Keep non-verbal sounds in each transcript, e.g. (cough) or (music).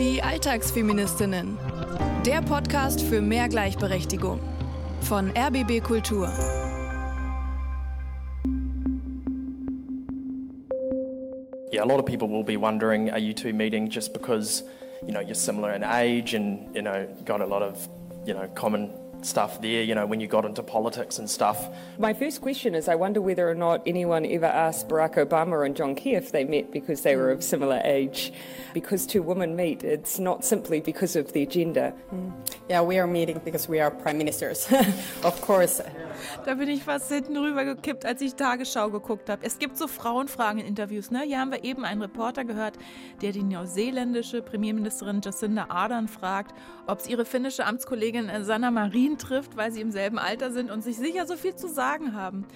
Die Alltagsfeministinnen. Der Podcast für mehr Gleichberechtigung. Von RBB Kultur. Yeah, a lot of people will be wondering, are you two meeting just because, you know, you're similar in age and, you know, got a lot of, you know, common stuff there, you know, when you got into politics and stuff. My first question is I wonder whether or not anyone ever asked Barack Obama and John Key if they met because they were of similar age. Because two women meet, it's not simply because of their gender. Hmm. Yeah, we are meeting because we are prime ministers. (laughs) of course. Da bin ich fast hinten rüber gekippt, als ich Tagesschau geguckt habe. Es gibt so Frauenfragen in Interviews. Ne? Hier haben wir eben einen Reporter gehört, der die neuseeländische Premierministerin Jacinda Ardern fragt, ob sie ihre finnische Amtskollegin Sanna Marin trifft, weil sie im selben Alter sind und sich sicher so viel zu sagen haben.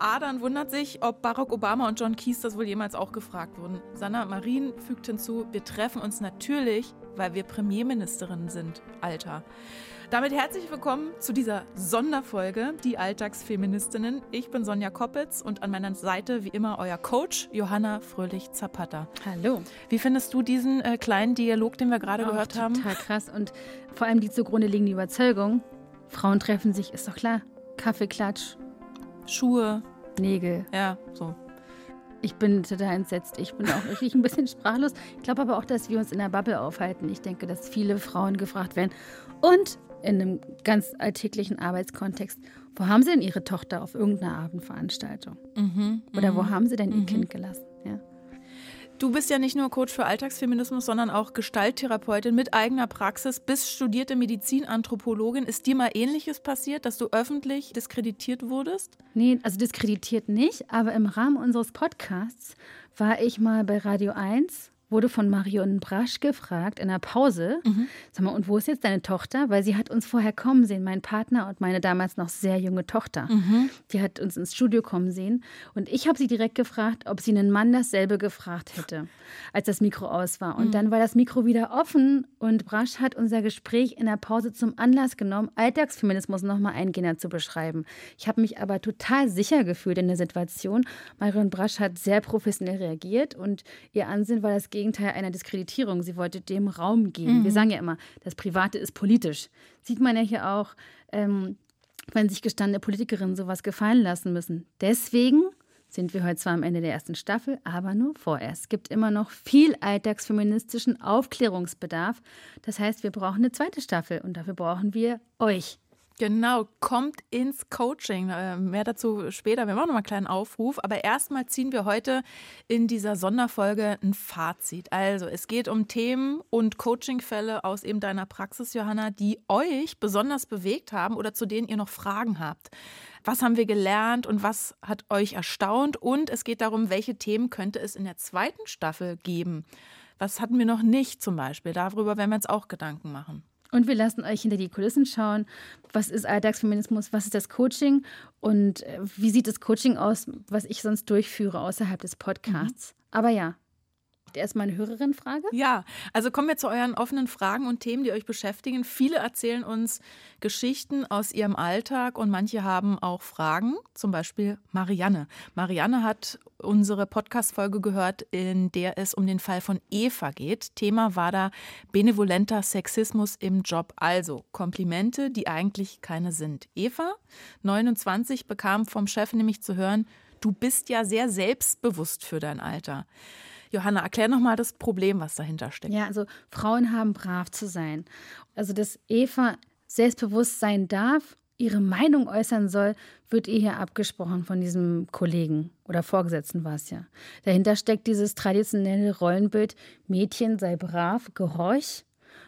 Ardern wundert sich, ob Barack Obama und John Keys das wohl jemals auch gefragt wurden. Sanna Marin fügt hinzu, wir treffen uns natürlich, weil wir Premierministerinnen sind, Alter. Damit herzlich willkommen zu dieser Sonderfolge, die Alltagsfeministinnen. Ich bin Sonja Koppitz und an meiner Seite wie immer euer Coach Johanna Fröhlich-Zapata. Hallo. Wie findest du diesen äh, kleinen Dialog, den wir gerade Auch gehört haben? Total krass und vor allem die zugrunde liegende Überzeugung, Frauen treffen sich, ist doch klar. Kaffeeklatsch, Schuhe, Nägel. ja, so. Ich bin total entsetzt. Ich bin auch wirklich ein bisschen sprachlos. Ich glaube aber auch, dass wir uns in der Bubble aufhalten. Ich denke, dass viele Frauen gefragt werden. Und in einem ganz alltäglichen Arbeitskontext, wo haben Sie denn Ihre Tochter auf irgendeiner Abendveranstaltung? Mhm, Oder wo haben Sie denn Ihr Kind gelassen? Du bist ja nicht nur Coach für Alltagsfeminismus, sondern auch Gestalttherapeutin mit eigener Praxis, bist studierte Medizinanthropologin. Ist dir mal Ähnliches passiert, dass du öffentlich diskreditiert wurdest? Nee, also diskreditiert nicht, aber im Rahmen unseres Podcasts war ich mal bei Radio 1, wurde von Marion Brasch gefragt in der Pause, sag mal, und wo ist jetzt deine Tochter? Weil sie hat uns vorher kommen sehen, mein Partner und meine damals noch sehr junge Tochter. Die hat uns ins Studio kommen sehen und ich habe sie direkt gefragt, ob sie einen Mann dasselbe gefragt hätte, als das Mikro aus war. Und dann war das Mikro wieder offen und Brasch hat unser Gespräch in der Pause zum Anlass genommen, Alltagsfeminismus nochmal eingehender zu beschreiben. Ich habe mich aber total sicher gefühlt in der Situation. Marion Brasch hat sehr professionell reagiert und ihr Ansinn war das Gegenteil einer Diskreditierung. Sie wollte dem Raum geben. Wir sagen ja immer, das Private ist politisch. Sieht man ja hier auch, ähm, wenn sich gestandene Politikerinnen sowas gefallen lassen müssen. Deswegen sind wir heute zwar am Ende der ersten Staffel, aber nur vorerst. Es gibt immer noch viel alltagsfeministischen Aufklärungsbedarf. Das heißt, wir brauchen eine zweite Staffel und dafür brauchen wir euch. Genau, kommt ins Coaching. Äh, Mehr dazu später. Wir machen noch mal einen kleinen Aufruf. Aber erstmal ziehen wir heute in dieser Sonderfolge ein Fazit. Also, es geht um Themen und Coachingfälle aus eben deiner Praxis, Johanna, die euch besonders bewegt haben oder zu denen ihr noch Fragen habt. Was haben wir gelernt und was hat euch erstaunt? Und es geht darum, welche Themen könnte es in der zweiten Staffel geben? Was hatten wir noch nicht zum Beispiel? Darüber werden wir uns auch Gedanken machen. Und wir lassen euch hinter die Kulissen schauen. Was ist Alltagsfeminismus? Was ist das Coaching? Und äh, wie sieht das Coaching aus, was ich sonst durchführe außerhalb des Podcasts? Aber ja, erstmal eine Hörerin-Frage. Ja, also kommen wir zu euren offenen Fragen und Themen, die euch beschäftigen. Viele erzählen uns Geschichten aus ihrem Alltag und manche haben auch Fragen, zum Beispiel Marianne. Marianne hat unsere Podcast-Folge gehört, in der es um den Fall von Eva geht. Thema war da benevolenter Sexismus im Job, also Komplimente, die eigentlich keine sind. Eva, 29, bekam vom Chef nämlich zu hören, du bist ja sehr selbstbewusst für dein Alter. Johanna, erklär nochmal das Problem, was dahinter steckt. Ja, also Frauen haben brav zu sein. Also, dass Eva selbstbewusst sein darf, ihre Meinung äußern soll, wird ihr hier abgesprochen von diesem Kollegen oder Vorgesetzten war es ja. Dahinter steckt dieses traditionelle Rollenbild, Mädchen sei brav, gehorch.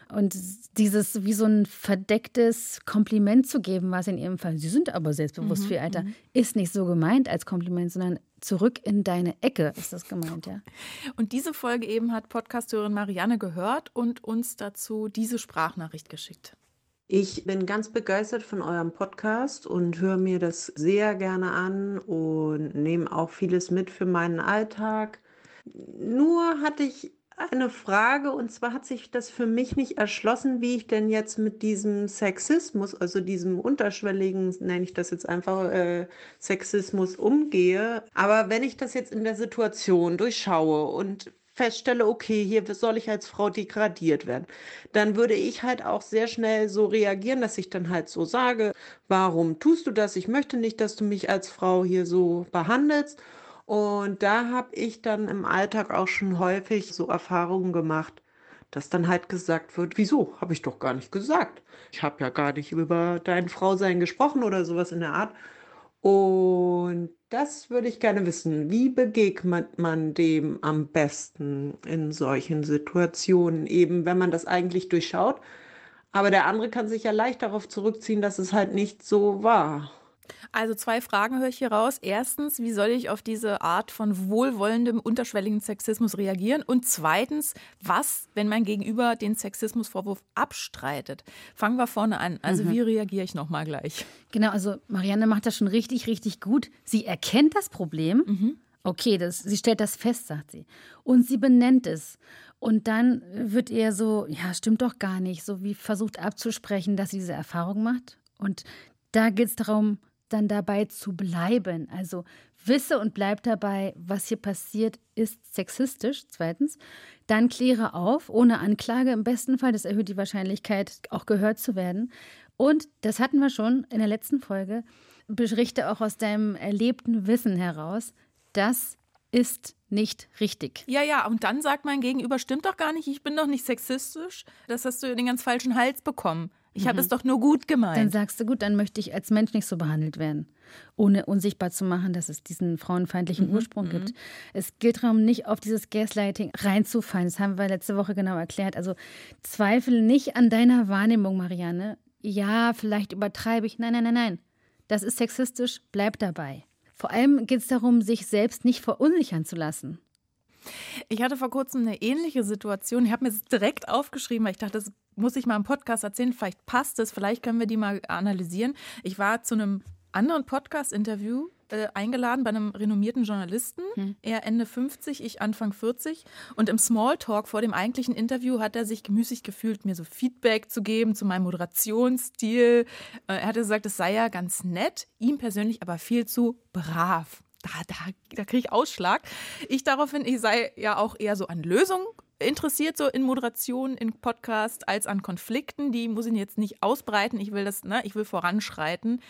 Und dieses wie so ein verdecktes Kompliment zu geben, was in ihrem Fall, sie sind aber selbstbewusst für ihr Alter, ist nicht so gemeint als Kompliment, sondern zurück in deine Ecke ist das gemeint, ja. (laughs) Und diese Folge eben hat Podcasthörerin Marianne gehört und uns dazu diese Sprachnachricht geschickt. Ich bin ganz begeistert von eurem Podcast und höre mir das sehr gerne an und nehme auch vieles mit für meinen Alltag. Nur hatte ich eine Frage und zwar hat sich das für mich nicht erschlossen, wie ich denn jetzt mit diesem Sexismus, also diesem unterschwelligen, nenne ich das jetzt einfach, äh, Sexismus umgehe. Aber wenn ich das jetzt in der Situation durchschaue und feststelle, okay, hier soll ich als Frau degradiert werden, dann würde ich halt auch sehr schnell so reagieren, dass ich dann halt so sage, warum tust du das? Ich möchte nicht, dass du mich als Frau hier so behandelst. Und da habe ich dann im Alltag auch schon häufig so Erfahrungen gemacht, dass dann halt gesagt wird, wieso? Habe ich doch gar nicht gesagt. Ich habe ja gar nicht über dein Frausein gesprochen oder sowas in der Art. Und das würde ich gerne wissen. Wie begegnet man dem am besten in solchen Situationen, eben wenn man das eigentlich durchschaut? Aber der andere kann sich ja leicht darauf zurückziehen, dass es halt nicht so war. Also zwei Fragen höre ich hier raus. Erstens, wie soll ich auf diese Art von wohlwollendem, unterschwelligen Sexismus reagieren? Und zweitens, was, wenn mein Gegenüber den Sexismusvorwurf abstreitet? Fangen wir vorne an. Also mhm. wie reagiere ich nochmal gleich? Genau, also Marianne macht das schon richtig, richtig gut. Sie erkennt das Problem. Mhm. Okay, das, sie stellt das fest, sagt sie. Und sie benennt es. Und dann wird ihr so, ja, stimmt doch gar nicht, so wie versucht abzusprechen, dass sie diese Erfahrung macht. Und da geht es darum, dann dabei zu bleiben. Also wisse und bleib dabei, was hier passiert, ist sexistisch. Zweitens, dann kläre auf, ohne Anklage im besten Fall. Das erhöht die Wahrscheinlichkeit, auch gehört zu werden. Und das hatten wir schon in der letzten Folge. Berichte auch aus deinem erlebten Wissen heraus. Das ist nicht richtig. Ja, ja, und dann sagt mein Gegenüber, stimmt doch gar nicht, ich bin doch nicht sexistisch. Das hast du den ganz falschen Hals bekommen. Ich mhm. habe es doch nur gut gemeint. Dann sagst du, gut, dann möchte ich als Mensch nicht so behandelt werden. Ohne unsichtbar zu machen, dass es diesen frauenfeindlichen mhm. Ursprung gibt. Mhm. Es gilt darum, nicht auf dieses Gaslighting reinzufallen. Das haben wir letzte Woche genau erklärt. Also zweifle nicht an deiner Wahrnehmung, Marianne. Ja, vielleicht übertreibe ich. Nein, nein, nein, nein. Das ist sexistisch, bleib dabei. Vor allem geht es darum, sich selbst nicht verunsichern zu lassen. Ich hatte vor kurzem eine ähnliche Situation. Ich habe mir das direkt aufgeschrieben, weil ich dachte, das muss ich mal im Podcast erzählen. Vielleicht passt es, vielleicht können wir die mal analysieren. Ich war zu einem anderen Podcast-Interview äh, eingeladen bei einem renommierten Journalisten. Hm. Er Ende 50, ich Anfang 40. Und im Smalltalk vor dem eigentlichen Interview hat er sich gemüßig gefühlt, mir so Feedback zu geben zu meinem Moderationsstil. Äh, er hatte gesagt, es sei ja ganz nett, ihm persönlich aber viel zu brav da, da, da kriege ich Ausschlag. Ich daraufhin, ich sei ja auch eher so an Lösungen interessiert, so in Moderation, in Podcast, als an Konflikten. Die muss ich jetzt nicht ausbreiten. Ich will das, ne, ich will voranschreiten.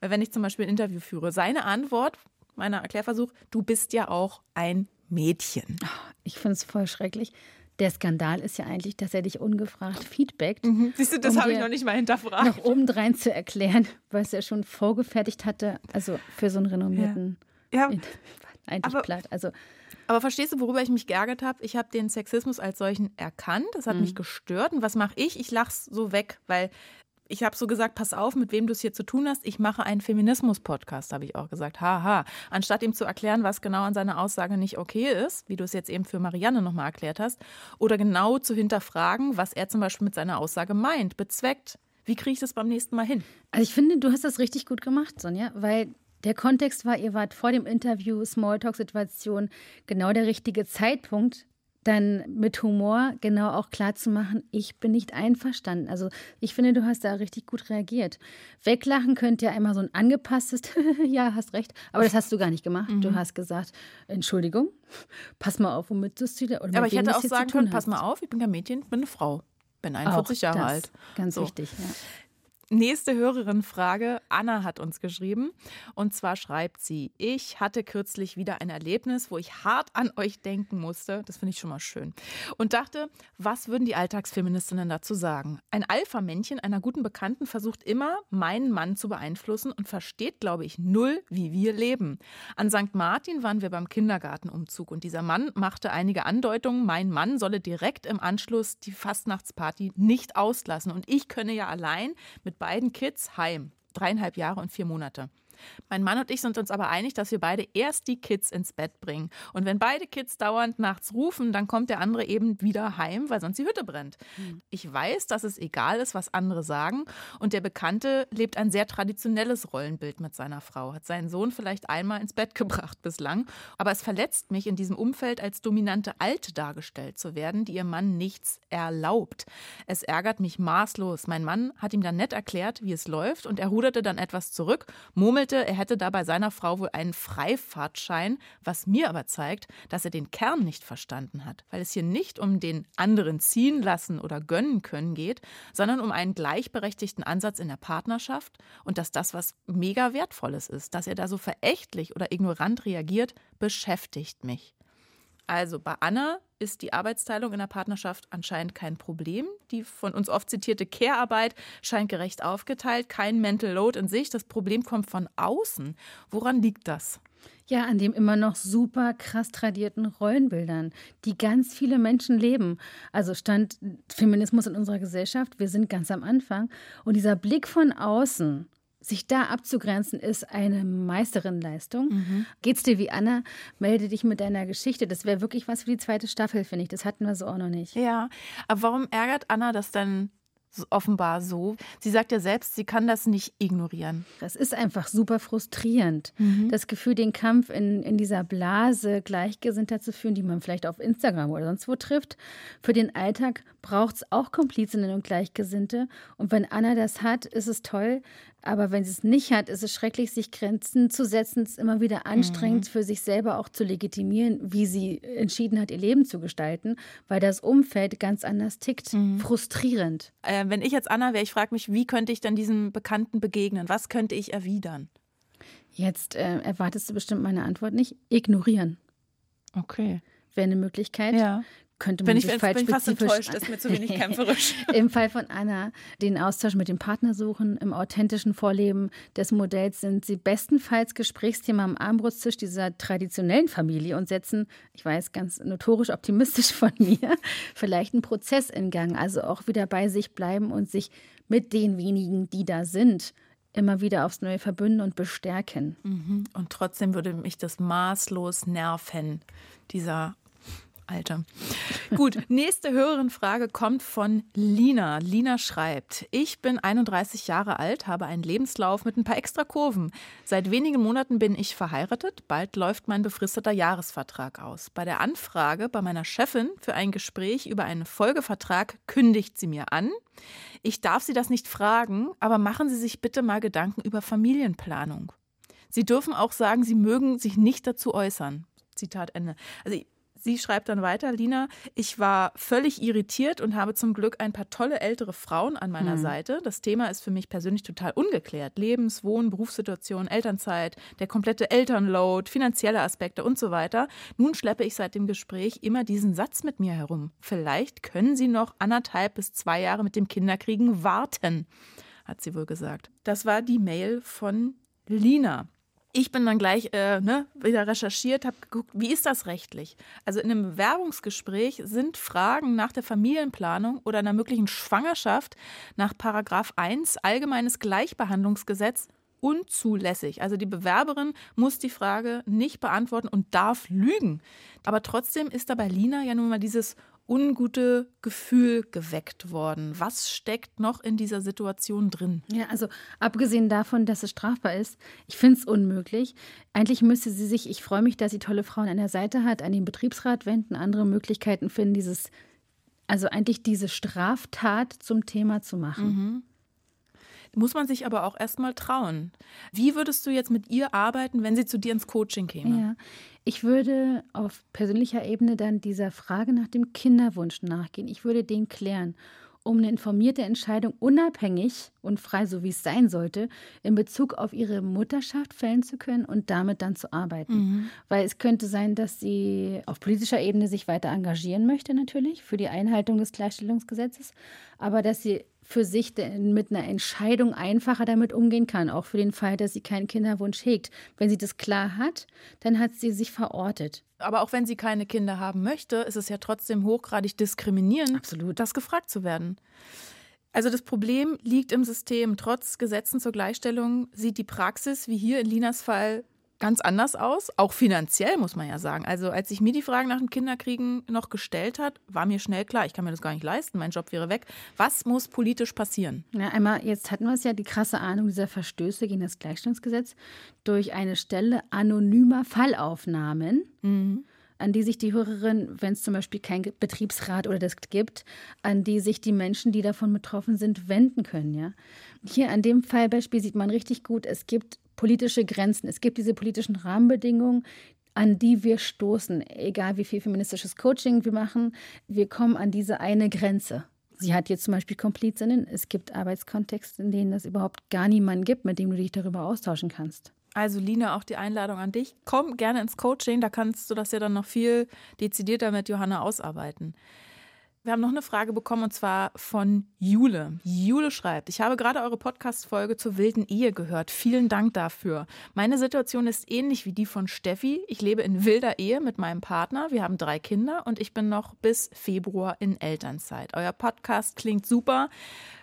Wenn ich zum Beispiel ein Interview führe. Seine Antwort, meiner Erklärversuch, du bist ja auch ein Mädchen. Ich finde es voll schrecklich. Der Skandal ist ja eigentlich, dass er dich ungefragt feedbackt. Mhm. Siehst du, das um habe ich noch nicht mal hinterfragt. Noch obendrein zu erklären, was er schon vorgefertigt hatte. Also für so einen renommierten. Ja ja. Eigentlich aber, platt. Also, aber verstehst du, worüber ich mich geärgert habe? Ich habe den Sexismus als solchen erkannt. Das hat mhm. mich gestört. Und was mache ich? Ich lache es so weg, weil ich habe so gesagt, pass auf, mit wem du es hier zu tun hast. Ich mache einen Feminismus-Podcast, habe ich auch gesagt. Haha. Anstatt ihm zu erklären, was genau an seiner Aussage nicht okay ist, wie du es jetzt eben für Marianne nochmal erklärt hast, oder genau zu hinterfragen, was er zum Beispiel mit seiner Aussage meint, bezweckt. Wie kriege ich das beim nächsten Mal hin? Also ich finde, du hast das richtig gut gemacht, Sonja, weil der Kontext war, ihr wart vor dem Interview, Smalltalk-Situation, genau der richtige Zeitpunkt, dann mit Humor genau auch klar zu machen, ich bin nicht einverstanden. Also ich finde, du hast da richtig gut reagiert. Weglachen könnte ja immer so ein angepasstes, (laughs) ja, hast recht, aber das hast du gar nicht gemacht. Mhm. Du hast gesagt, Entschuldigung, pass mal auf, womit du es wieder. Aber ich hätte auch sagen können, pass mal auf, ich bin kein Mädchen, ich bin eine Frau. Bin 41 auch Jahre alt. Ganz so. wichtig, ja. Nächste Hörerin-Frage. Anna hat uns geschrieben. Und zwar schreibt sie: Ich hatte kürzlich wieder ein Erlebnis, wo ich hart an euch denken musste. Das finde ich schon mal schön. Und dachte, was würden die Alltagsfeministinnen dazu sagen? Ein Alpha-Männchen einer guten Bekannten versucht immer, meinen Mann zu beeinflussen und versteht, glaube ich, null, wie wir leben. An St. Martin waren wir beim Kindergartenumzug und dieser Mann machte einige Andeutungen, mein Mann solle direkt im Anschluss die Fastnachtsparty nicht auslassen. Und ich könne ja allein mit beiden Kids heim. Dreieinhalb Jahre und vier Monate. Mein Mann und ich sind uns aber einig, dass wir beide erst die Kids ins Bett bringen. Und wenn beide Kids dauernd nachts rufen, dann kommt der andere eben wieder heim, weil sonst die Hütte brennt. Mhm. Ich weiß, dass es egal ist, was andere sagen. Und der Bekannte lebt ein sehr traditionelles Rollenbild mit seiner Frau, hat seinen Sohn vielleicht einmal ins Bett (laughs) gebracht bislang. Aber es verletzt mich, in diesem Umfeld als dominante Alte dargestellt zu werden, die ihr Mann nichts erlaubt. Es ärgert mich maßlos. Mein Mann hat ihm dann nett erklärt, wie es läuft, und er ruderte dann etwas zurück, murmelte murmelte, er hätte da bei seiner Frau wohl einen Freifahrtschein, was mir aber zeigt, dass er den Kern nicht verstanden hat, weil es hier nicht um den anderen ziehen lassen oder gönnen können geht, sondern um einen gleichberechtigten Ansatz in der Partnerschaft und dass das was mega wertvolles ist, dass er da so verächtlich oder ignorant reagiert, beschäftigt mich. Also bei Anna ist die Arbeitsteilung in der Partnerschaft anscheinend kein Problem. Die von uns oft zitierte Care-Arbeit scheint gerecht aufgeteilt, kein Mental Load in sich. Das Problem kommt von außen. Woran liegt das? Ja, an dem immer noch super krass tradierten Rollenbildern, die ganz viele Menschen leben. Also stand Feminismus in unserer Gesellschaft, wir sind ganz am Anfang. Und dieser Blick von außen, sich da abzugrenzen, ist eine Meisterinnenleistung. Mhm. Geht's dir wie Anna? Melde dich mit deiner Geschichte. Das wäre wirklich was für die zweite Staffel, finde ich. Das hatten wir so auch noch nicht. Ja, aber warum ärgert Anna das denn offenbar so. Sie sagt ja selbst, sie kann das nicht ignorieren. Das ist einfach super frustrierend. Mhm. Das Gefühl, den Kampf in, in dieser Blase Gleichgesinnter zu führen, die man vielleicht auf Instagram oder sonst wo trifft. Für den Alltag braucht es auch Komplizinnen und Gleichgesinnte. Und wenn Anna das hat, ist es toll. Aber wenn sie es nicht hat, ist es schrecklich, sich Grenzen zu setzen. Es ist immer wieder anstrengend, mhm. für sich selber auch zu legitimieren, wie sie entschieden hat, ihr Leben zu gestalten, weil das Umfeld ganz anders tickt. Mhm. Frustrierend. Äh, wenn ich jetzt Anna wäre, ich frage mich, wie könnte ich dann diesem Bekannten begegnen? Was könnte ich erwidern? Jetzt äh, erwartest du bestimmt meine Antwort nicht. Ignorieren. Okay. Wäre eine Möglichkeit. Ja könnte man bin sich ich, falsch bin fast enttäuscht, ist mir zu wenig (laughs) kämpferisch. Im Fall von Anna, den Austausch mit dem Partner suchen, im authentischen Vorleben des Modells sind sie bestenfalls Gesprächsthema am Armbrusttisch dieser traditionellen Familie und setzen, ich weiß, ganz notorisch optimistisch von mir, (laughs) vielleicht einen Prozess in Gang. Also auch wieder bei sich bleiben und sich mit den wenigen, die da sind, immer wieder aufs Neue verbünden und bestärken. Mhm. Und trotzdem würde mich das maßlos nerven, dieser Alter. Gut, nächste Hörerin-Frage kommt von Lina. Lina schreibt: Ich bin 31 Jahre alt, habe einen Lebenslauf mit ein paar extra Kurven. Seit wenigen Monaten bin ich verheiratet. Bald läuft mein befristeter Jahresvertrag aus. Bei der Anfrage bei meiner Chefin für ein Gespräch über einen Folgevertrag kündigt sie mir an. Ich darf Sie das nicht fragen, aber machen Sie sich bitte mal Gedanken über Familienplanung. Sie dürfen auch sagen, Sie mögen sich nicht dazu äußern. Zitat Ende. Also Sie schreibt dann weiter, Lina, ich war völlig irritiert und habe zum Glück ein paar tolle ältere Frauen an meiner hm. Seite. Das Thema ist für mich persönlich total ungeklärt. Lebens-, Wohn-, Berufssituation, Elternzeit, der komplette Elternload, finanzielle Aspekte und so weiter. Nun schleppe ich seit dem Gespräch immer diesen Satz mit mir herum. Vielleicht können Sie noch anderthalb bis zwei Jahre mit dem Kinderkriegen warten, hat sie wohl gesagt. Das war die Mail von Lina. Ich bin dann gleich äh, ne, wieder recherchiert, habe geguckt, wie ist das rechtlich? Also in einem Bewerbungsgespräch sind Fragen nach der Familienplanung oder einer möglichen Schwangerschaft nach Paragraph 1 Allgemeines Gleichbehandlungsgesetz unzulässig. Also die Bewerberin muss die Frage nicht beantworten und darf lügen. Aber trotzdem ist da bei Lina ja nun mal dieses ungute Gefühl geweckt worden. Was steckt noch in dieser Situation drin? Ja, also abgesehen davon, dass es strafbar ist, ich finde es unmöglich. Eigentlich müsste sie sich, ich freue mich, dass sie tolle Frauen an der Seite hat, an den Betriebsrat wenden, andere Möglichkeiten finden, dieses, also eigentlich diese Straftat zum Thema zu machen. Mhm muss man sich aber auch erstmal trauen. Wie würdest du jetzt mit ihr arbeiten, wenn sie zu dir ins Coaching käme? Ja, ich würde auf persönlicher Ebene dann dieser Frage nach dem Kinderwunsch nachgehen. Ich würde den klären, um eine informierte Entscheidung unabhängig und frei, so wie es sein sollte, in Bezug auf ihre Mutterschaft fällen zu können und damit dann zu arbeiten. Mhm. Weil es könnte sein, dass sie auf politischer Ebene sich weiter engagieren möchte, natürlich, für die Einhaltung des Gleichstellungsgesetzes, aber dass sie für sich mit einer Entscheidung einfacher damit umgehen kann, auch für den Fall, dass sie keinen Kinderwunsch hegt. Wenn sie das klar hat, dann hat sie sich verortet. Aber auch wenn sie keine Kinder haben möchte, ist es ja trotzdem hochgradig diskriminierend, Absolut. das gefragt zu werden. Also das Problem liegt im System. Trotz Gesetzen zur Gleichstellung sieht die Praxis, wie hier in Linas Fall, ganz anders aus, auch finanziell muss man ja sagen. Also als ich mir die Fragen nach dem Kinderkriegen noch gestellt hat, war mir schnell klar, ich kann mir das gar nicht leisten, mein Job wäre weg. Was muss politisch passieren? Ja, einmal, jetzt hatten wir es ja, die krasse Ahnung dieser Verstöße gegen das Gleichstellungsgesetz durch eine Stelle anonymer Fallaufnahmen. Mhm an die sich die Hörerin, wenn es zum Beispiel kein Betriebsrat oder das gibt, an die sich die Menschen, die davon betroffen sind, wenden können. Ja? Hier an dem Fallbeispiel sieht man richtig gut, es gibt politische Grenzen. Es gibt diese politischen Rahmenbedingungen, an die wir stoßen, egal wie viel feministisches Coaching wir machen. Wir kommen an diese eine Grenze. Sie hat jetzt zum Beispiel Komplizinnen. Es gibt Arbeitskontexte, in denen es überhaupt gar niemanden gibt, mit dem du dich darüber austauschen kannst. Also Lina, auch die Einladung an dich. Komm gerne ins Coaching, da kannst du das ja dann noch viel dezidierter mit Johanna ausarbeiten. Wir haben noch eine Frage bekommen und zwar von Jule. Jule schreibt, ich habe gerade eure Podcast-Folge zur wilden Ehe gehört. Vielen Dank dafür. Meine Situation ist ähnlich wie die von Steffi. Ich lebe in wilder Ehe mit meinem Partner. Wir haben drei Kinder und ich bin noch bis Februar in Elternzeit. Euer Podcast klingt super,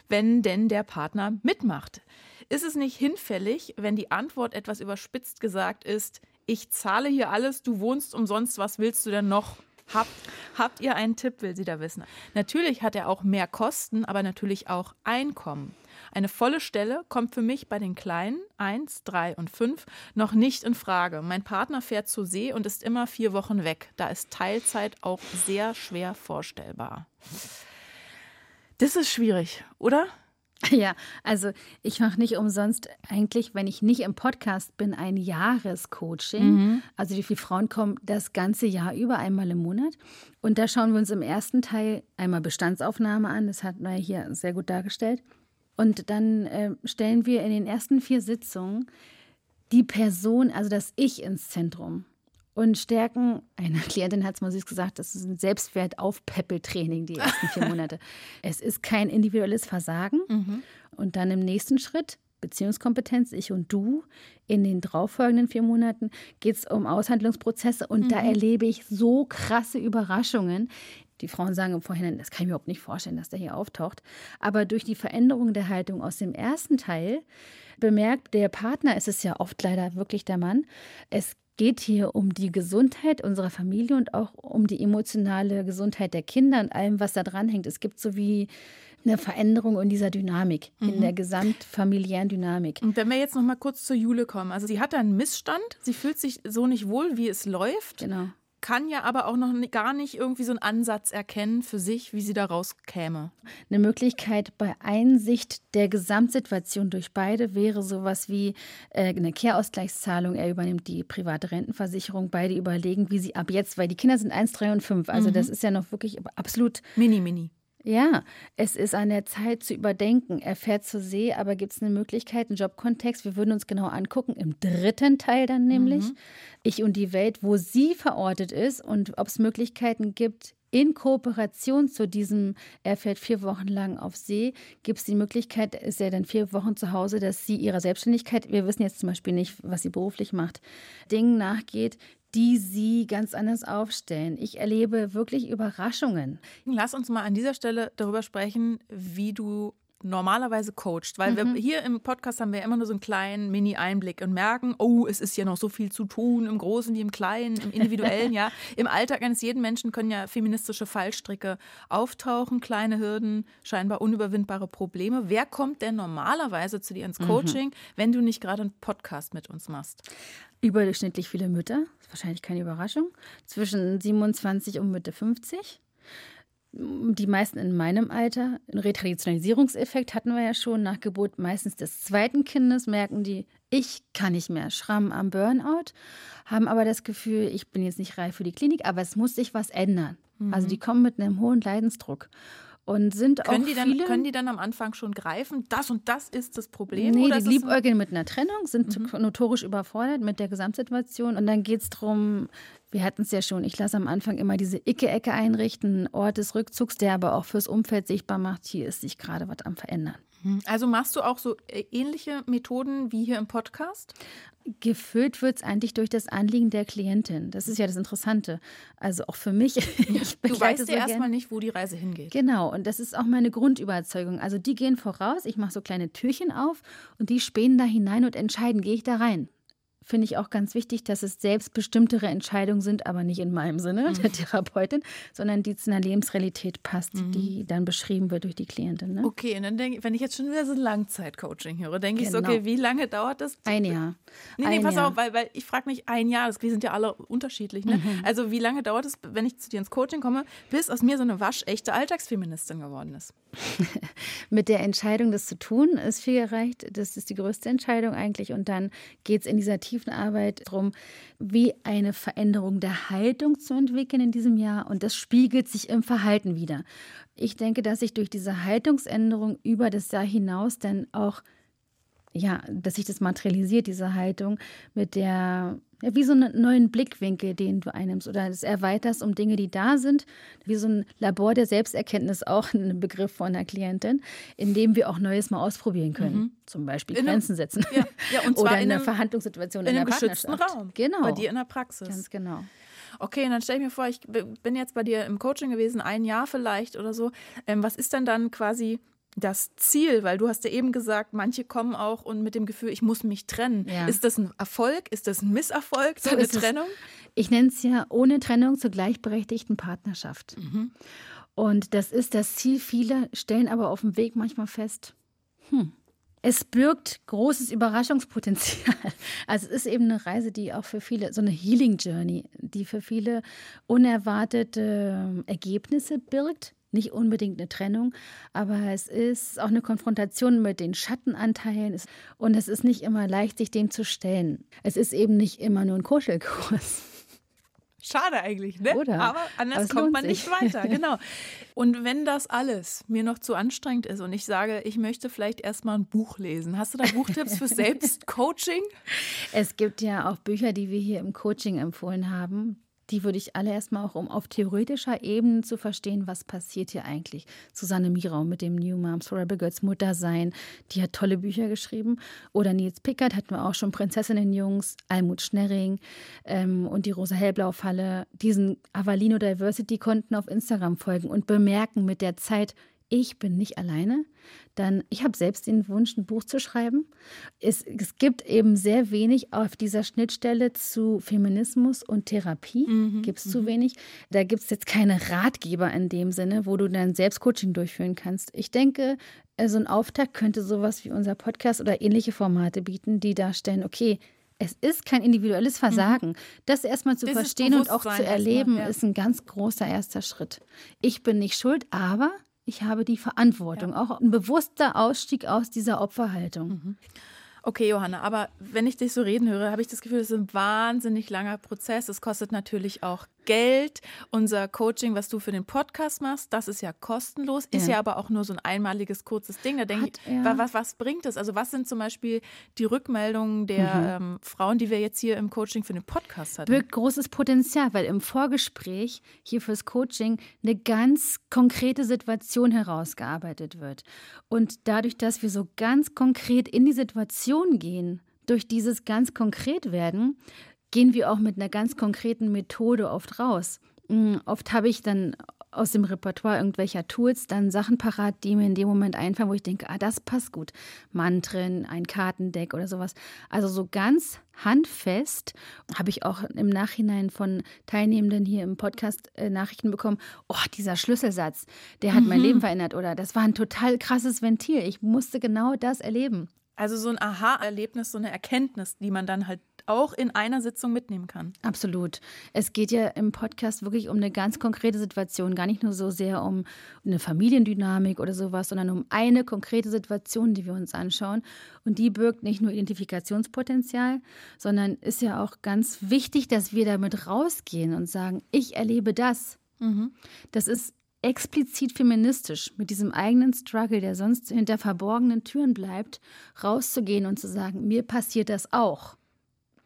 wenn denn der Partner mitmacht. Ist es nicht hinfällig, wenn die Antwort etwas überspitzt gesagt ist, ich zahle hier alles, du wohnst umsonst, was willst du denn noch? Habt, habt ihr einen Tipp, will sie da wissen. Natürlich hat er auch mehr Kosten, aber natürlich auch Einkommen. Eine volle Stelle kommt für mich bei den Kleinen, 1, 3 und 5, noch nicht in Frage. Mein Partner fährt zur See und ist immer vier Wochen weg. Da ist Teilzeit auch sehr schwer vorstellbar. Das ist schwierig, oder? (laughs) Ja, also ich mache nicht umsonst eigentlich, wenn ich nicht im Podcast bin, ein Jahrescoaching. Mhm. Also wie viele Frauen kommen das ganze Jahr über, einmal im Monat. Und da schauen wir uns im ersten Teil einmal Bestandsaufnahme an. Das hat man hier sehr gut dargestellt. Und dann äh, stellen wir in den ersten vier Sitzungen die Person, also das Ich ins Zentrum und stärken, eine Klientin hat es mal süß gesagt, das ist ein Selbstwert-Aufpäppeltraining die ersten vier Monate. (laughs) es ist kein individuelles Versagen. Mhm. Und dann im nächsten Schritt, Beziehungskompetenz, ich und du, in den darauffolgenden vier Monaten geht es um Aushandlungsprozesse und mhm. da erlebe ich so krasse Überraschungen. Die Frauen sagen im Vorhinein, das kann ich mir überhaupt nicht vorstellen, dass der hier auftaucht. Aber durch die Veränderung der Haltung aus dem ersten Teil bemerkt der Partner, es ist ja oft leider wirklich der Mann, es geht hier um die Gesundheit unserer Familie und auch um die emotionale Gesundheit der Kinder und allem, was da dran hängt. Es gibt so wie eine Veränderung in dieser Dynamik, mhm. in der gesamtfamiliären Dynamik. Und wenn wir jetzt noch mal kurz zur Jule kommen. Also sie hat einen Missstand, sie fühlt sich so nicht wohl, wie es läuft. Genau kann ja aber auch noch gar nicht irgendwie so einen Ansatz erkennen für sich, wie sie da rauskäme. Eine Möglichkeit bei Einsicht der Gesamtsituation durch beide wäre sowas wie äh, eine Kehrausgleichszahlung. Er übernimmt die private Rentenversicherung. Beide überlegen, wie sie ab jetzt, weil die Kinder sind 1, 3 und 5. Also mhm. das ist ja noch wirklich absolut. Mini, mini. Ja, es ist an der Zeit zu überdenken. Er fährt zur See, aber gibt es eine Möglichkeit, einen Jobkontext? Wir würden uns genau angucken, im dritten Teil dann nämlich, mhm. Ich und die Welt, wo sie verortet ist und ob es Möglichkeiten gibt, in Kooperation zu diesem, er fährt vier Wochen lang auf See, gibt es die Möglichkeit, ist er dann vier Wochen zu Hause, dass sie ihrer Selbstständigkeit, wir wissen jetzt zum Beispiel nicht, was sie beruflich macht, Dingen nachgeht, die sie ganz anders aufstellen. Ich erlebe wirklich Überraschungen. Lass uns mal an dieser Stelle darüber sprechen, wie du normalerweise coacht, weil mhm. wir hier im Podcast haben wir immer nur so einen kleinen Mini-Einblick und merken, oh, es ist ja noch so viel zu tun, im Großen wie im Kleinen, im Individuellen, (laughs) ja. Im Alltag eines jeden Menschen können ja feministische Fallstricke auftauchen, kleine Hürden, scheinbar unüberwindbare Probleme. Wer kommt denn normalerweise zu dir ins mhm. Coaching, mhm. wenn du nicht gerade einen Podcast mit uns machst? Überdurchschnittlich viele Mütter, wahrscheinlich keine Überraschung, zwischen 27 und Mitte 50 die meisten in meinem Alter. Einen Retraditionalisierungseffekt hatten wir ja schon. Nach Geburt meistens des zweiten Kindes merken die, ich kann nicht mehr, Schramm am Burnout, haben aber das Gefühl, ich bin jetzt nicht reif für die Klinik, aber es muss sich was ändern. Mhm. Also die kommen mit einem hohen Leidensdruck. Und sind können auch die dann, Können die dann am Anfang schon greifen, das und das ist das Problem? Nee, die liebäugeln mit einer Trennung, sind mhm. notorisch überfordert mit der Gesamtsituation. Und dann geht es darum, wir hatten es ja schon, ich lasse am Anfang immer diese Icke-Ecke einrichten, ein Ort des Rückzugs, der aber auch fürs Umfeld sichtbar macht, hier ist sich gerade was am Verändern. Mhm. Also machst du auch so äh, ähnliche Methoden wie hier im Podcast? Gefüllt wird es eigentlich durch das Anliegen der Klientin. Das ist ja das Interessante. Also auch für mich. (laughs) ich du weißt so ja erstmal nicht, wo die Reise hingeht. Genau, und das ist auch meine Grundüberzeugung. Also die gehen voraus, ich mache so kleine Türchen auf und die spähen da hinein und entscheiden, gehe ich da rein. Finde ich auch ganz wichtig, dass es selbstbestimmtere Entscheidungen sind, aber nicht in meinem Sinne, mhm. der Therapeutin, sondern die zu einer Lebensrealität passt, mhm. die dann beschrieben wird durch die Klientin. Ne? Okay, und dann denke ich, wenn ich jetzt schon wieder so ein Langzeit-Coaching höre, denke genau. ich so, okay, genau. wie lange dauert das? Ein Jahr. Nee, nee, ein pass Jahr. auf, weil, weil ich frage mich ein Jahr, das, wir sind ja alle unterschiedlich, ne? Mhm. Also wie lange dauert es, wenn ich zu dir ins Coaching komme, bis aus mir so eine waschechte Alltagsfeministin geworden ist? (laughs) Mit der Entscheidung, das zu tun, ist viel gereicht. Das ist die größte Entscheidung eigentlich. Und dann geht es in dieser tiefen Arbeit darum, wie eine Veränderung der Haltung zu entwickeln in diesem Jahr. Und das spiegelt sich im Verhalten wieder. Ich denke, dass sich durch diese Haltungsänderung über das Jahr hinaus dann auch ja, dass sich das materialisiert, diese Haltung, mit der ja, wie so einen neuen Blickwinkel, den du einnimmst oder es erweiterst um Dinge, die da sind, wie so ein Labor der Selbsterkenntnis, auch (laughs) ein Begriff von einer Klientin, in dem wir auch Neues mal ausprobieren können. Mhm. Zum Beispiel in Grenzen setzen. Ja, ja, und (laughs) zwar oder in, in einer Verhandlungssituation in, in einem geschützten Raum. Genau. Bei dir in der Praxis. Ganz genau. Okay, und dann stelle ich mir vor, ich bin jetzt bei dir im Coaching gewesen, ein Jahr vielleicht oder so. Ähm, was ist denn dann quasi das Ziel? Weil du hast ja eben gesagt, manche kommen auch und mit dem Gefühl, ich muss mich trennen. Ja. Ist das ein Erfolg? Ist das ein Misserfolg, so, so eine Trennung? Es. Ich nenne es ja ohne Trennung zur gleichberechtigten Partnerschaft. Mhm. Und das ist das Ziel. Viele stellen aber auf dem Weg manchmal fest, hm, es birgt großes Überraschungspotenzial. (laughs) Also es ist eben eine Reise, die auch für viele, so eine Healing Journey, die für viele unerwartete Ergebnisse birgt, nicht unbedingt eine Trennung, aber es ist auch eine Konfrontation mit den Schattenanteilen und es ist nicht immer leicht, sich dem zu stellen. Es ist eben nicht immer nur ein Kuschelkurs. Schade eigentlich, ne? Oder? Aber anders Aber kommt man sich. nicht weiter, (laughs) genau. Und wenn das alles mir noch zu anstrengend ist und ich sage, ich möchte vielleicht erstmal ein Buch lesen, hast du da Buchtipps für (laughs) Selbstcoaching? Es gibt ja auch Bücher, die wir hier im Coaching empfohlen haben, die würde ich alle erstmal auch, um auf theoretischer Ebene zu verstehen, was passiert hier eigentlich. Susanne Mirau mit dem New Moms for Rebel Girls Mutter sein, die hat tolle Bücher geschrieben. Oder Nils Pickert hatten wir auch schon Prinzessinnenjungs, Almut Schnerring ähm, und die Rosa Hellblau Falle. Diesen Avalino Diversity Konten auf Instagram folgen und bemerken mit der Zeit, ich bin nicht alleine, dann ich habe selbst den Wunsch, ein Buch zu schreiben. Es, es gibt eben sehr wenig auf dieser Schnittstelle zu Feminismus und Therapie. Mhm. Gibt es zu mhm. wenig. Da gibt es jetzt keine Ratgeber in dem Sinne, wo du dann selbst Coaching durchführen kannst. Ich denke, so also ein Auftakt könnte sowas wie unser Podcast oder ähnliche Formate bieten, die darstellen, okay, es ist kein individuelles mhm. Versagen. Das erstmal zu Dieses verstehen und auch zu erleben, erstmal, ja. ist ein ganz großer erster Schritt. Ich bin nicht schuld, aber ich habe die Verantwortung, ja. auch ein bewusster Ausstieg aus dieser Opferhaltung. Mhm. Okay, Johanna, aber wenn ich dich so reden höre, habe ich das Gefühl, es ist ein wahnsinnig langer Prozess. Es kostet natürlich auch Geld. Unser Coaching, was du für den Podcast machst, das ist ja kostenlos, ist ja, ja aber auch nur so ein einmaliges, kurzes Ding. Da denke ich, ja. was, was bringt es? Also was sind zum Beispiel die Rückmeldungen der mhm. ähm, Frauen, die wir jetzt hier im Coaching für den Podcast hatten? Birgt großes Potenzial, weil im Vorgespräch hier fürs Coaching eine ganz konkrete Situation herausgearbeitet wird. Und dadurch, dass wir so ganz konkret in die Situation gehen, durch dieses ganz konkret werden, gehen wir auch mit einer ganz konkreten Methode oft raus. Mm, oft habe ich dann aus dem Repertoire irgendwelcher Tools dann Sachen parat, die mir in dem Moment einfallen, wo ich denke, ah, das passt gut. Mantren, ein Kartendeck oder sowas. Also so ganz handfest habe ich auch im Nachhinein von Teilnehmenden hier im Podcast äh, Nachrichten bekommen, oh, dieser Schlüsselsatz, der hat mhm. mein Leben verändert oder das war ein total krasses Ventil. Ich musste genau das erleben. Also so ein Aha-Erlebnis, so eine Erkenntnis, die man dann halt auch in einer Sitzung mitnehmen kann. Absolut. Es geht ja im Podcast wirklich um eine ganz konkrete Situation, gar nicht nur so sehr um eine Familiendynamik oder sowas, sondern um eine konkrete Situation, die wir uns anschauen. Und die birgt nicht nur Identifikationspotenzial, sondern ist ja auch ganz wichtig, dass wir damit rausgehen und sagen, ich erlebe das. Mhm. Das ist explizit feministisch, mit diesem eigenen Struggle, der sonst hinter verborgenen Türen bleibt, rauszugehen und zu sagen, mir passiert das auch.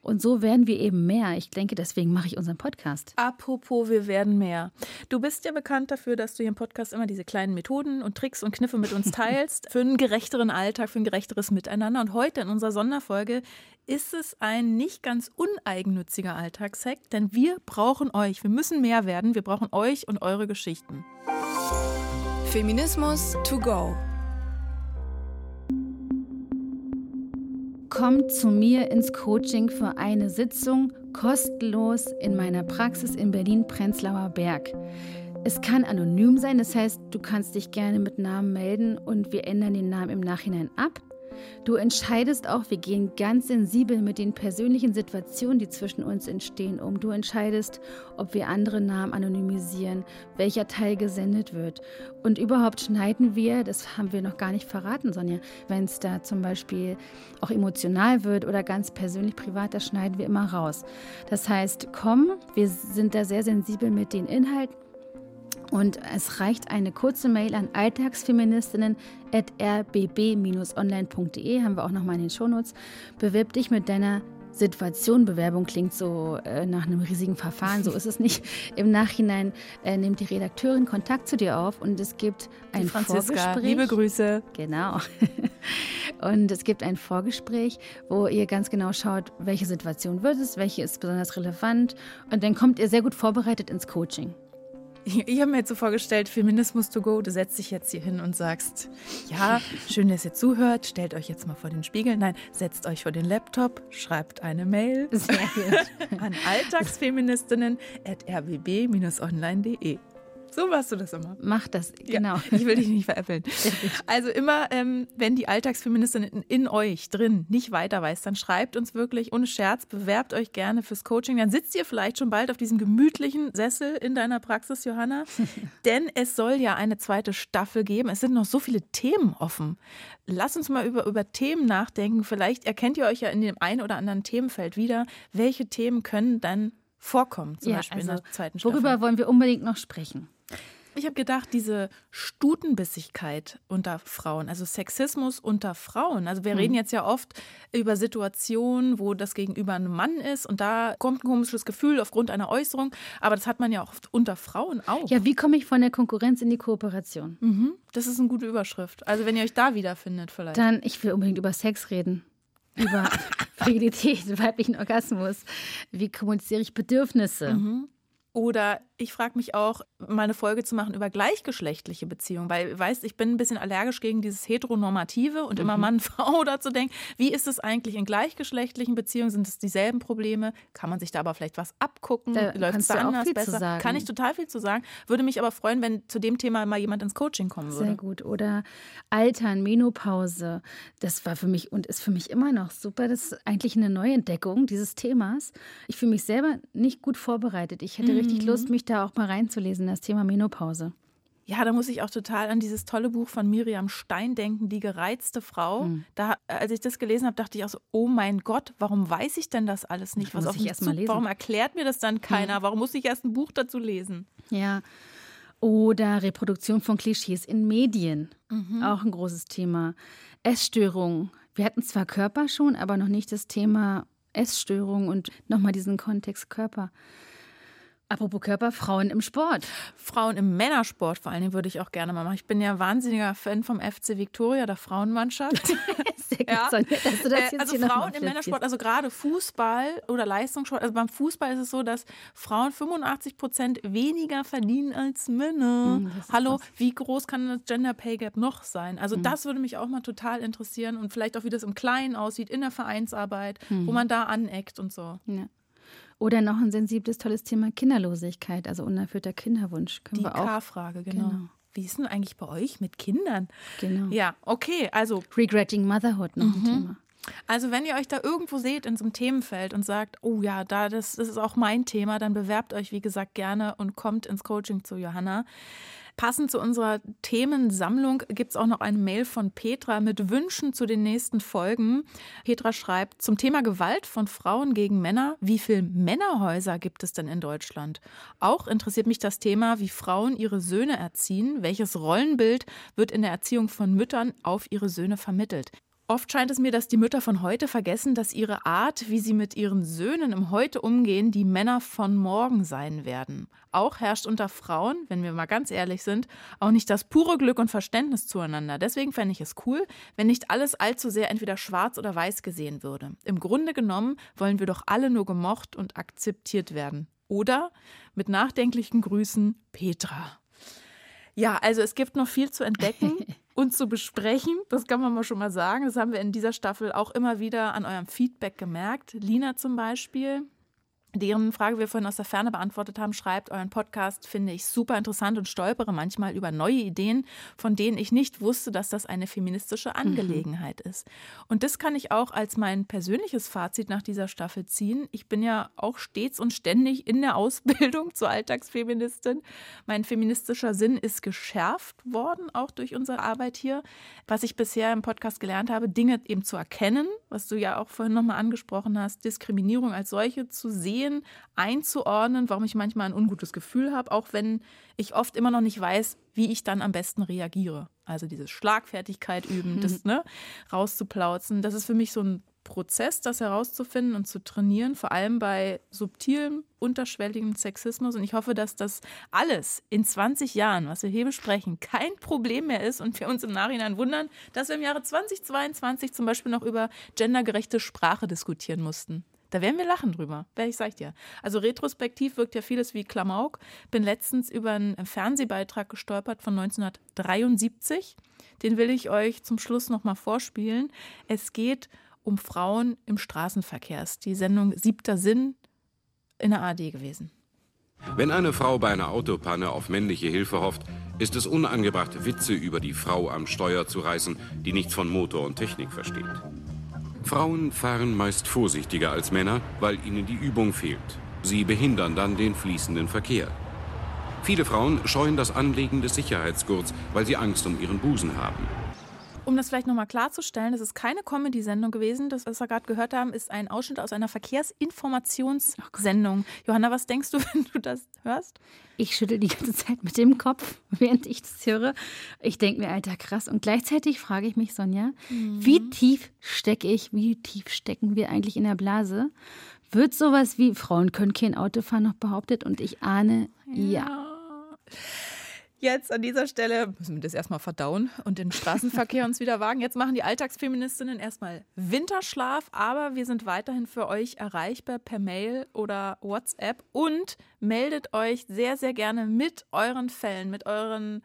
Und so werden wir eben mehr. Ich denke, deswegen mache ich unseren Podcast. Apropos, wir werden mehr. Du bist ja bekannt dafür, dass du hier im Podcast immer diese kleinen Methoden und Tricks und Kniffe mit uns (laughs) teilst für einen gerechteren Alltag, für ein gerechteres Miteinander. Und heute in unserer Sonderfolge ist es ein nicht ganz uneigennütziger Alltagshack, denn wir brauchen euch. Wir müssen mehr werden. Wir brauchen euch und eure Geschichten. Feminismus to go. Kommt zu mir ins Coaching für eine Sitzung kostenlos in meiner Praxis in Berlin-Prenzlauer Berg. Es kann anonym sein, das heißt, du kannst dich gerne mit Namen melden und wir ändern den Namen im Nachhinein ab. Du entscheidest auch, wir gehen ganz sensibel mit den persönlichen Situationen, die zwischen uns entstehen, um. Du entscheidest, ob wir andere Namen anonymisieren, welcher Teil gesendet wird. Und überhaupt schneiden wir, das haben wir noch gar nicht verraten, Sonja, wenn es da zum Beispiel auch emotional wird oder ganz persönlich privat, das schneiden wir immer raus. Das heißt, komm, wir sind da sehr sensibel mit den Inhalten. Und es reicht eine kurze Mail an alltagsfeministinnen.rbb-online.de, haben wir auch nochmal in den Shownotes. Bewirb dich mit deiner Situation. Bewerbung klingt so äh, nach einem riesigen Verfahren, so ist es nicht. (laughs) Im Nachhinein äh, nimmt die Redakteurin Kontakt zu dir auf und es gibt ein Vorgespräch. Liebe Grüße. Genau. (laughs) und es gibt ein Vorgespräch, wo ihr ganz genau schaut, welche Situation wird es, welche ist besonders relevant und dann kommt ihr sehr gut vorbereitet ins Coaching. (laughs) Ich habe mir jetzt so vorgestellt, Feminismus to go, du setzt dich jetzt hier hin und sagst, ja, schön, dass ihr zuhört, stellt euch jetzt mal vor den Spiegel. Nein, setzt euch vor den Laptop, schreibt eine Mail (laughs) an alltagsfeministinnen at rbb-online.de. So machst du das immer. Mach das, genau. Ja, ich will dich nicht veräppeln. (laughs) Also immer, ähm, wenn die Alltagsfeministin in, in, euch drin nicht weiter weiß, dann schreibt uns wirklich ohne Scherz, bewerbt euch gerne fürs Coaching. Dann sitzt ihr vielleicht schon bald auf diesem gemütlichen Sessel in deiner Praxis, Johanna. (laughs) Denn es soll ja eine zweite Staffel geben. Es sind noch so viele Themen offen. Lass uns mal über, über Themen nachdenken. Vielleicht erkennt ihr euch ja in dem einen oder anderen Themenfeld wieder. Welche Themen können dann vorkommen, zum ja, Beispiel also, in der zweiten Staffel? Worüber wollen wir unbedingt noch sprechen? Ich habe gedacht, diese Stutenbissigkeit unter Frauen, also Sexismus unter Frauen. Also wir hm. reden jetzt ja oft über Situationen, wo das Gegenüber ein Mann ist und da kommt ein komisches Gefühl aufgrund einer Äußerung. Aber das hat man ja auch oft unter Frauen auch. Ja, wie komme ich von der Konkurrenz in die Kooperation? Mhm. Das ist eine gute Überschrift. Also wenn ihr euch da wiederfindet vielleicht. Dann, ich will unbedingt über Sex reden über (laughs) Frigidität, weiblichen Orgasmus. Wie kommuniziere ich Bedürfnisse? Mhm. Oder ich frage mich auch, mal eine Folge zu machen über gleichgeschlechtliche Beziehungen, weil, weißt, ich bin ein bisschen allergisch gegen dieses Heteronormative und mhm. immer Mann, (laughs) Frau dazu denken. Wie ist es eigentlich in gleichgeschlechtlichen Beziehungen? Sind es dieselben Probleme? Kann man sich da aber vielleicht was abgucken? Da Läuft es da anders besser? Kann ich total viel zu sagen. Würde mich aber freuen, wenn zu dem Thema mal jemand ins Coaching kommen würde. Sehr gut. Oder Altern, Menopause. Das war für mich und ist für mich immer noch super. Das ist eigentlich eine Neuentdeckung dieses Themas. Ich fühle mich selber nicht gut vorbereitet. Ich hätte mhm richtig Lust, mich da auch mal reinzulesen, das Thema Menopause. Ja, da muss ich auch total an dieses tolle Buch von Miriam Stein denken, Die gereizte Frau. Mhm. Da, als ich das gelesen habe, dachte ich auch so, oh mein Gott, warum weiß ich denn das alles nicht? Was muss ich erst mal lesen. Warum erklärt mir das dann keiner? Mhm. Warum muss ich erst ein Buch dazu lesen? Ja. Oder Reproduktion von Klischees in Medien. Mhm. Auch ein großes Thema. Essstörungen. Wir hatten zwar Körper schon, aber noch nicht das Thema Essstörung und nochmal diesen Kontext Körper. Apropos Körper, Frauen im Sport. Frauen im Männersport vor allen Dingen würde ich auch gerne mal machen. Ich bin ja wahnsinniger Fan vom FC Victoria, der Frauenmannschaft. (laughs) Sehr gut, ja. Sonja, dass du das jetzt also Frauen im Männersport, also gerade Fußball oder Leistungssport. Also beim Fußball ist es so, dass Frauen 85 Prozent weniger verdienen als Männer. Mhm, Hallo, krass. wie groß kann das Gender Pay Gap noch sein? Also mhm. das würde mich auch mal total interessieren und vielleicht auch, wie das im Kleinen aussieht, in der Vereinsarbeit, mhm. wo man da aneckt und so. Ja. Oder noch ein sensibles, tolles Thema Kinderlosigkeit, also unerfüllter Kinderwunsch. Können Die K-Frage, genau. genau. Wie ist denn eigentlich bei euch mit Kindern? Genau. Ja, okay, also. Regretting Motherhood noch mhm. ein Thema. Also wenn ihr euch da irgendwo seht in so einem Themenfeld und sagt, oh ja, da das, das ist auch mein Thema, dann bewerbt euch wie gesagt gerne und kommt ins Coaching zu Johanna. Passend zu unserer Themensammlung gibt es auch noch eine Mail von Petra mit Wünschen zu den nächsten Folgen. Petra schreibt zum Thema Gewalt von Frauen gegen Männer. Wie viele Männerhäuser gibt es denn in Deutschland? Auch interessiert mich das Thema, wie Frauen ihre Söhne erziehen. Welches Rollenbild wird in der Erziehung von Müttern auf ihre Söhne vermittelt? Oft scheint es mir, dass die Mütter von heute vergessen, dass ihre Art, wie sie mit ihren Söhnen im Heute umgehen, die Männer von morgen sein werden. Auch herrscht unter Frauen, wenn wir mal ganz ehrlich sind, auch nicht das pure Glück und Verständnis zueinander. Deswegen fände ich es cool, wenn nicht alles allzu sehr entweder schwarz oder weiß gesehen würde. Im Grunde genommen wollen wir doch alle nur gemocht und akzeptiert werden. Oder mit nachdenklichen Grüßen Petra. Ja, also es gibt noch viel zu entdecken. (laughs) und zu besprechen. Das kann man mal schon mal sagen. Das haben wir in dieser Staffel auch immer wieder an eurem Feedback gemerkt. Lina zum Beispiel deren Frage wir vorhin aus der Ferne beantwortet haben, schreibt, euren Podcast finde ich super interessant und stolpere manchmal über neue Ideen, von denen ich nicht wusste, dass das eine feministische mhm. Angelegenheit mhm. ist. Und das kann ich auch als mein persönliches Fazit nach dieser Staffel ziehen. Ich bin ja auch stets und ständig in der Ausbildung zur Alltagsfeministin. Mein feministischer Sinn ist geschärft worden, auch durch unsere Arbeit hier. Was ich bisher im Podcast gelernt habe, Dinge eben zu erkennen, was du ja auch vorhin nochmal angesprochen hast, Diskriminierung als solche zu sehen verstehen, einzuordnen, warum ich manchmal ein ungutes Gefühl habe, auch wenn ich oft immer noch nicht weiß, wie ich dann am besten reagiere. Also diese Schlagfertigkeit üben, das ne, rauszuplauzen, das ist für mich so ein Prozess, das herauszufinden und zu trainieren, vor allem bei subtilem, unterschwelligem Sexismus. Und ich hoffe, dass das alles in 20 Jahren, was wir hier besprechen, kein Problem mehr ist und wir uns im Nachhinein wundern, dass wir im Jahre 2022 zum Beispiel noch über gendergerechte Sprache diskutieren mussten. Da werden wir lachen drüber, ich sag dir. Also retrospektiv wirkt ja vieles wie Klamauk. Bin letztens über einen Fernsehbeitrag gestolpert von 1973. Den will ich euch zum Schluss nochmal vorspielen. Es geht um Frauen im Straßenverkehr. Die Sendung Siebter Sinn in der AD gewesen. Wenn eine Frau bei einer Autopanne auf männliche Hilfe hofft, ist es unangebracht, Witze über die Frau am Steuer zu reißen, die nichts von Motor und Technik versteht. Frauen fahren meist vorsichtiger als Männer, weil ihnen die Übung fehlt. Sie behindern dann den fließenden Verkehr. Viele Frauen scheuen das Anlegen des Sicherheitsgurts, weil sie Angst um ihren Busen haben. Um das vielleicht nochmal klarzustellen, das ist keine Comedy-Sendung gewesen. Das, was wir gerade gehört haben, ist ein Ausschnitt aus einer Verkehrsinformationssendung. Johanna, was denkst du, (laughs) wenn du das hörst? Ich schüttel die ganze Zeit mit dem Kopf, (laughs) während ich das höre. Ich denke mir, Alter, krass. Und gleichzeitig frage ich mich, Sonja, mhm. wie tief stecke ich, wie tief stecken wir eigentlich in der Blase? Wird sowas wie Frauen können kein Auto fahren noch behauptet? Und ich ahne, ja. ja. Jetzt an dieser Stelle müssen wir das erstmal verdauen und den Straßenverkehr uns wieder wagen. Jetzt machen die Alltagsfeministinnen erstmal Winterschlaf, aber wir sind weiterhin für euch erreichbar per Mail oder WhatsApp und meldet euch sehr, sehr gerne mit euren Fällen, mit euren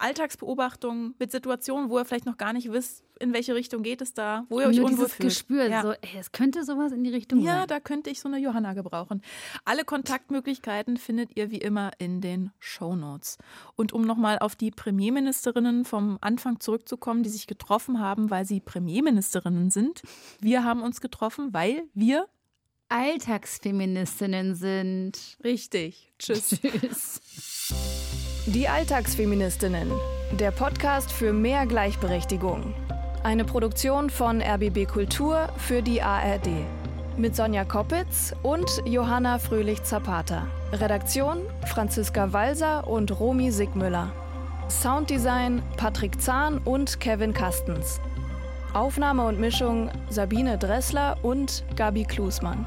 Alltagsbeobachtungen, mit Situationen, wo ihr vielleicht noch gar nicht wisst, in welche Richtung geht es da, wo ihr euch unwohl fühlt. Gespür, ja. so, ey, es könnte sowas in die Richtung Ja, sein. da könnte ich so eine Johanna gebrauchen. Alle Kontaktmöglichkeiten findet ihr wie immer in den Show Notes. Und um nochmal auf die Premierministerinnen vom Anfang zurückzukommen, die sich getroffen haben, weil sie Premierministerinnen sind. Wir haben uns getroffen, weil wir Alltagsfeministinnen sind. Richtig. Tschüss. Tschüss. Die Alltagsfeministinnen. Der Podcast für mehr Gleichberechtigung. Eine Produktion von RBB Kultur für die ARD. Mit Sonja Koppitz und Johanna Fröhlich-Zapata. Redaktion Franziska Walser und Romy Sigmüller. Sounddesign Patrick Zahn und Kevin Kastens. Aufnahme und Mischung Sabine Dressler und Gabi Klusmann.